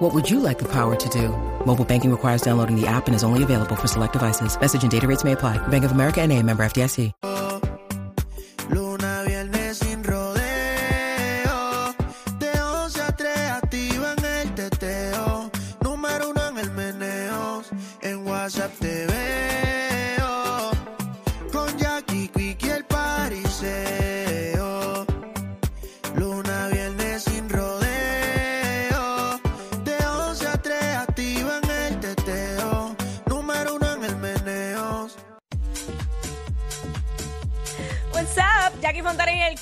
What would you like the power to do? Mobile banking requires downloading the app and is only available for select devices. Message and data rates may apply. Bank of America and a member FDIC. Luna, viernes sin rodeo. De 11 a 3 activa en el teteo. Número uno en el meneo. En WhatsApp te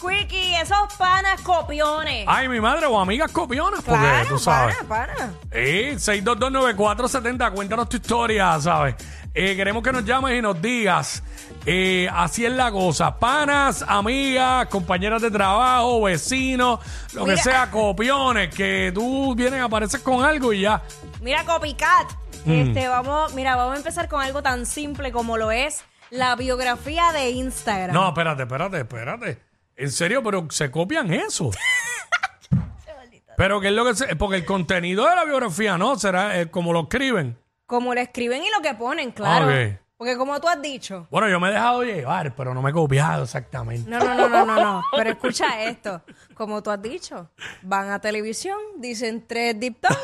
Quickie, esos panas copiones. Ay, mi madre o amigas copionas, porque Claro, tú sabes. pana, pana. Eh, 6229470, cuéntanos tu historia, ¿sabes? Eh, queremos que nos llames y nos digas. eh, así es la cosa. Panas, amigas, compañeras de trabajo, vecinos, lo Mira. que sea, copiones, que tú vienes, apareces con algo y ya. Mira, Copycat. Mm. Este, vamos, mira, vamos a empezar con algo tan simple como lo es la biografía de Instagram. No, espérate, espérate, espérate. En serio, pero se copian eso. pero qué es lo que se. Porque el contenido de la biografía, ¿no? Será eh, como lo escriben. Como lo escriben y lo que ponen, claro. Ok. Porque como tú has dicho. Bueno, yo me he dejado llevar, pero no me he copiado exactamente. No, no, no, no, no, no. Pero escucha esto. Como tú has dicho, van a televisión, dicen tres diptongos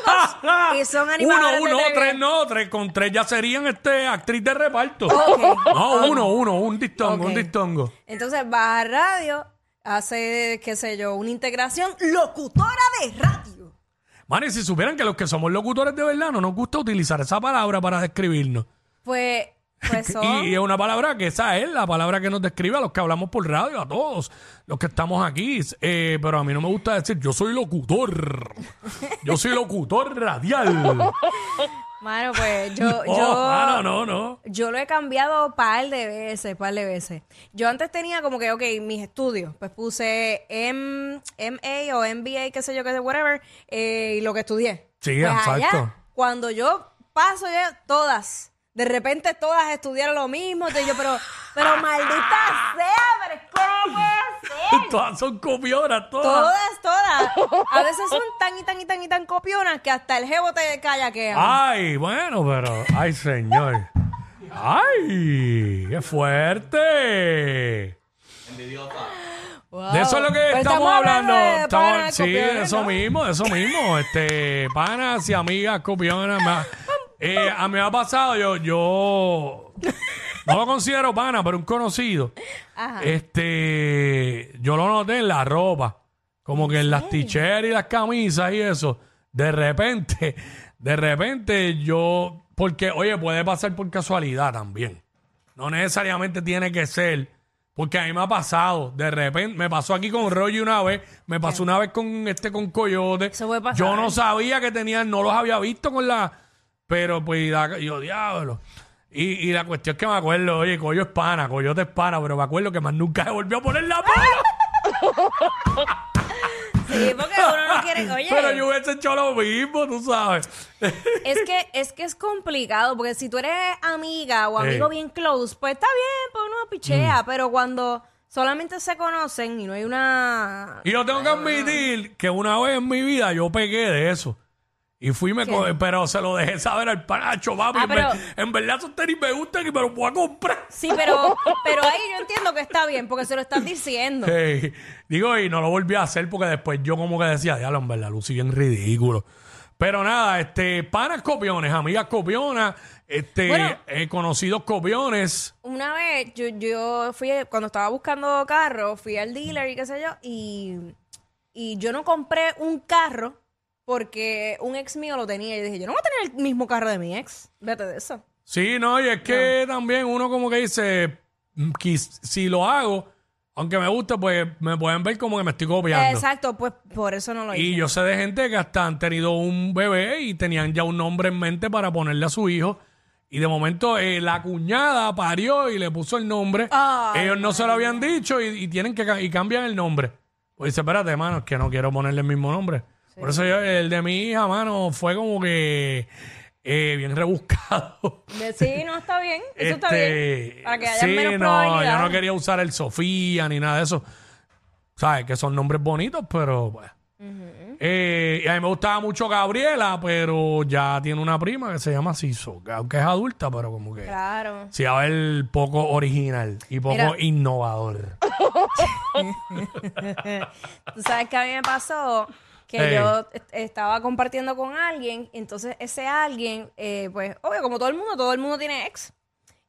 y son Uno, animadores uno, televisión. tres no, tres con tres ya serían este actriz de reparto. Ok. No, uno, uno, un distongo, Ok. un distongo. Entonces vas a radio, hace, qué sé yo, una integración locutora de radio. Man, y si supieran que los que somos locutores de verdad no nos gusta utilizar esa palabra para describirnos. Pues, pues son. Y es una palabra que esa es la palabra que nos describe a los que hablamos por radio, a todos los que estamos aquí. Eh, pero a mí no me gusta decir yo soy locutor. Yo soy locutor radial. Mano, pues yo, Oh, yo, ah, no, no, no. yo lo he cambiado par de veces, par de veces. Yo antes tenía como que, ok, mis estudios, pues puse M, MA o MBA, qué sé yo, qué sé, whatever, eh, y lo que estudié. Sí, Pues exacto. allá, cuando yo paso ya, todas, de repente todas estudiaron lo mismo, entonces yo, pero, pero maldita sea, pero ¿cómo puede ser? Todas son copionas, todas. Todas, todas. A veces son tan y tan y tan y tan copionas que hasta el jevo te callaquea. Ay, bueno, pero. Ay, señor. Ay, qué fuerte. Wow. De eso es lo que estamos, hablando. de Estamos- panas sí, de copiones, eso ¿no? mismo, de eso mismo. Este, panas y amigas copionas. me ha- eh, a mí me ha pasado, yo, yo no lo considero pana, pero un conocido. Ajá. Este, yo lo noté en la ropa, como que en las t-shirts y las camisas y eso. De repente, de repente yo, porque, oye, puede pasar por casualidad también. No necesariamente tiene que ser. Porque a mí me ha pasado, de repente, me pasó aquí con Roy una vez, me pasó una vez con este con Coyote. Eso puede pasar. Yo no sabía que tenían, no los había visto con la. Pero pues yo, diablo. Y, y la cuestión es que me acuerdo, oye, Coyo es pana, Coyote es pana, pero me acuerdo que más nunca se volvió a poner la mano. Sí, porque uno no quiere. Oye, Pero yo hubiese hecho lo mismo, tú sabes. es que es que es complicado, porque si tú eres amiga o amigo Ey. bien close, pues está bien, pues uno pichea, Mm. pero cuando solamente se conocen y no hay una. Y yo tengo que admitir que una vez en mi vida yo pegué de eso. Y fui, me co- pero se lo dejé saber al panacho, papi. Ah, en, pero- ver- en verdad esos tenis me gustan y me los voy a comprar. Sí, pero, pero ahí yo entiendo que está bien, porque se lo estás diciendo. Digo, y no lo volví a hacer porque después yo como que decía, diablo, en verdad, Lucy bien ridículo. Pero nada, este, panas copiones, amigas copionas, este, Bueno. eh, conocidos copiones. Una vez yo, yo fui, cuando estaba buscando carro, fui al dealer y qué sé yo, y, y yo no compré un carro porque un ex mío lo tenía. Y dije, yo no voy a tener el mismo carro de mi ex. Vete de eso. Sí, no, y es que también uno como que dice, mm, si lo hago, aunque me guste, pues me pueden ver como que me estoy copiando. Exacto, pues por eso no lo hice. Y yo sé de gente que hasta han tenido un bebé y tenían ya un nombre en mente para ponerle a su hijo. Y de momento eh, la cuñada parió y le puso el nombre. Ellos no se lo habían dicho y, y tienen que y cambian el nombre. Pues dice, espérate, mano, es que no quiero ponerle el mismo nombre. Por eso yo, el de mi hija, mano, fue como que eh, bien rebuscado. De- Sí, no, está bien. Eso está Este, bien. Para que haya sí, menos no, yo no quería usar el Sofía ni nada de eso. Sabes que son nombres bonitos, pero pues. Eh, y a mí me gustaba mucho Gabriela, pero ya tiene una prima que se llama Siso, que aunque es adulta, pero como que Claro. sí, a ver poco original y poco Mira. innovador. Tú sabes que a mí me pasó que Hey. yo est- estaba compartiendo con alguien, entonces ese alguien, eh, pues, obvio, como todo el mundo, todo el mundo tiene ex.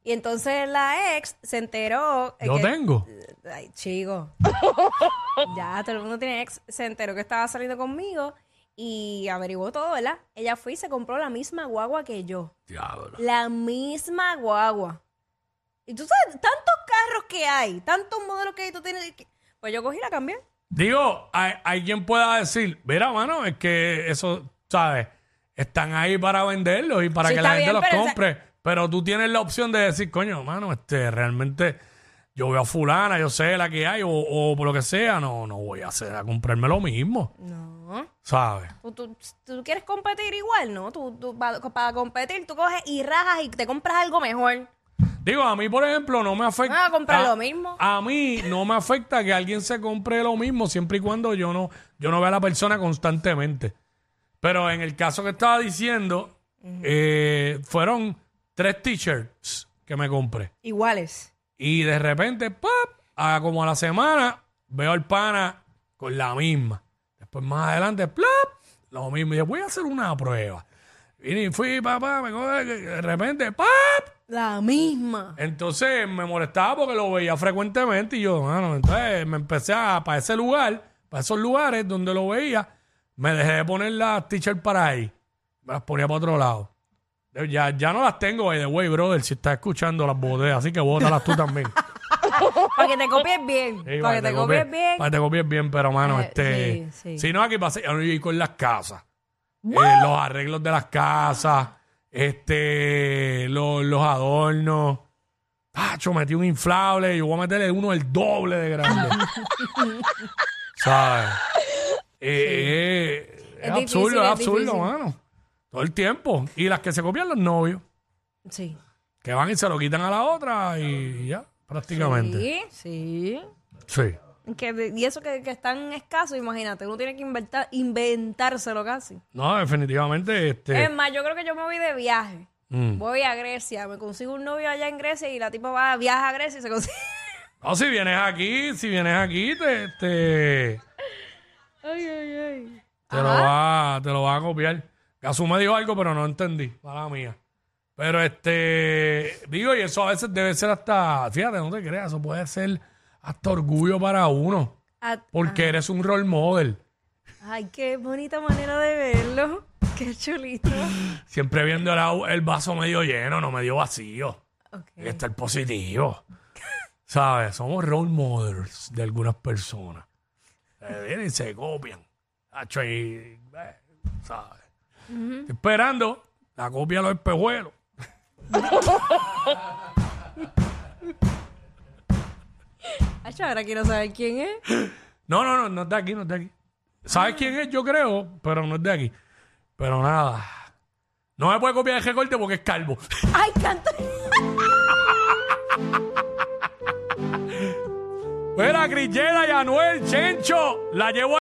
Y entonces la ex se enteró. eh, Yo que- tengo. Ay, chico. ya, todo el mundo tiene ex. Se enteró que estaba saliendo conmigo y averiguó todo, ¿verdad? Ella fue y se compró la misma guagua que yo. Diablo. La misma guagua. Y tú sabes, tantos carros que hay, tantos modelos que hay, tú tienes que... Pues yo cogí y la cambié. Digo, hay, hay quien pueda decir, mira, mano, es que eso, ¿sabes? Están ahí para venderlos y para Sí, que la está gente bien, los pero esa- compre. Pero tú tienes la opción de decir, coño, mano, este, realmente yo veo a fulana, yo sé la que hay, o, o por lo que sea, no, no voy a hacer a comprarme lo mismo, No. ¿sabes? Tú, tú, tú quieres competir igual, ¿no? Tú, tú- para competir, tú coges y rajas y te compras algo mejor. Digo, a mí, por ejemplo, no me afecta. Ah, comprar lo mismo. A mí no me afecta que alguien se compre lo mismo siempre y cuando yo no, yo no vea a la persona constantemente. Pero en el caso que estaba diciendo, eh, fueron tres t-shirts que me compré. Iguales. Y de repente, ¡pap! a como a la semana, veo al pana con la misma. Después más adelante, ¡plap! lo mismo. Y yo voy a hacer una prueba. Y fui, papá, me coge, de repente, ¡pap! La misma. Entonces me molestaba porque lo veía frecuentemente y yo, mano, entonces me empecé a, para ese lugar, para esos lugares donde lo veía, me dejé de poner las t-shirts para ahí. Me las ponía para otro lado. Ya, ya no las tengo, by the way, brother, si estás escuchando las bodegas, así que bótalas tú también. Para que te copies bien. Sí, para que te copies copies- bien. Para que te copies bien, pero mano, Eh, este. sí, sí. Si no, aquí pasa, yo ir con las casas. Eh, los arreglos de las casas, este, los, los adornos. Pacho, metí un inflable, yo voy a meterle uno el doble de grande. ¿Sabes? Eh, eh, es, Es absurdo, es es absurdo, difícil. mano. Todo el tiempo. Y las que se copian los novios, Sí. que van y se lo quitan a la otra y ya, prácticamente. Sí, sí. sí. Que y eso que, que es tan escaso, imagínate, uno tiene que inventar, inventárselo casi. No, definitivamente, este. Es más, yo creo que yo me voy de viaje. mm. Voy a Grecia, me consigo un novio allá en Grecia y la tipa va, viaja a Grecia y se consigue. No, si vienes aquí, si vienes aquí, te, te, Ay, ay, ay. te lo va, te lo va a copiar. Casu me dijo algo, pero no entendí, mala mía. Pero este, digo, y eso a veces debe ser hasta, fíjate, no te creas, eso puede ser hasta orgullo para uno, Ah, porque eres un role model. Ay, qué bonita manera de verlo. Qué chulito. Siempre viendo el, el vaso medio lleno, no medio vacío. Ok. Que estar positivo. ¿Sabes? Somos role models de algunas personas. Se vienen y se copian. Hacho, y, eh, ¿sabes? Estoy esperando la copia de los espejuelos. Ay, ahora quiero saber quién es. No, no, no, no es de aquí, no es de aquí. ¿Sabes quién es? Yo creo, pero no es de aquí. Pero nada. No me puede copiar el recorte porque es calvo. Ay, canta. Mira, Grillera y Anuel, Chencho, la llevo